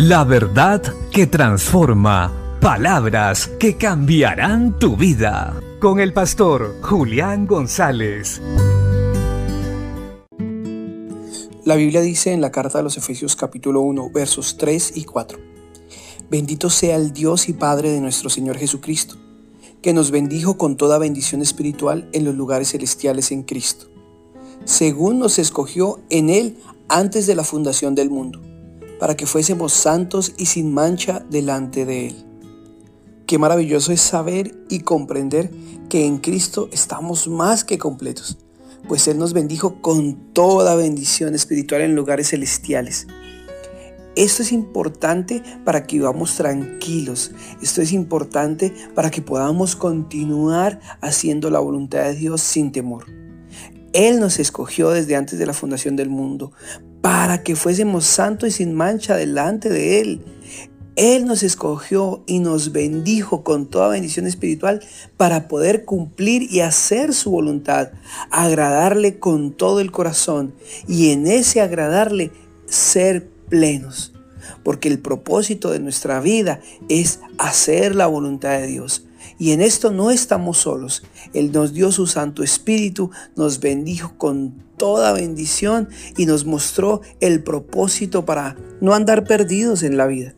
La verdad que transforma. Palabras que cambiarán tu vida. Con el pastor Julián González. La Biblia dice en la carta a los Efesios capítulo 1 versos 3 y 4. Bendito sea el Dios y Padre de nuestro Señor Jesucristo, que nos bendijo con toda bendición espiritual en los lugares celestiales en Cristo, según nos escogió en Él antes de la fundación del mundo para que fuésemos santos y sin mancha delante de Él. Qué maravilloso es saber y comprender que en Cristo estamos más que completos, pues Él nos bendijo con toda bendición espiritual en lugares celestiales. Esto es importante para que vivamos tranquilos. Esto es importante para que podamos continuar haciendo la voluntad de Dios sin temor. Él nos escogió desde antes de la fundación del mundo para que fuésemos santos y sin mancha delante de Él. Él nos escogió y nos bendijo con toda bendición espiritual para poder cumplir y hacer su voluntad, agradarle con todo el corazón y en ese agradarle ser plenos. Porque el propósito de nuestra vida es hacer la voluntad de Dios. Y en esto no estamos solos. Él nos dio su Santo Espíritu, nos bendijo con toda bendición y nos mostró el propósito para no andar perdidos en la vida.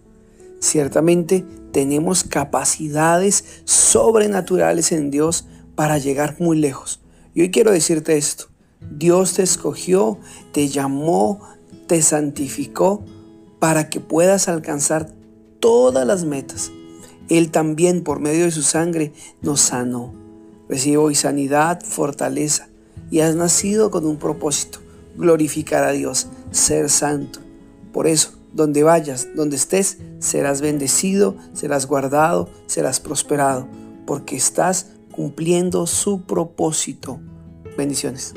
Ciertamente tenemos capacidades sobrenaturales en Dios para llegar muy lejos. Y hoy quiero decirte esto. Dios te escogió, te llamó, te santificó para que puedas alcanzar todas las metas él también por medio de su sangre nos sanó. Recibe hoy sanidad, fortaleza y has nacido con un propósito, glorificar a Dios, ser santo. Por eso, donde vayas, donde estés, serás bendecido, serás guardado, serás prosperado, porque estás cumpliendo su propósito. Bendiciones.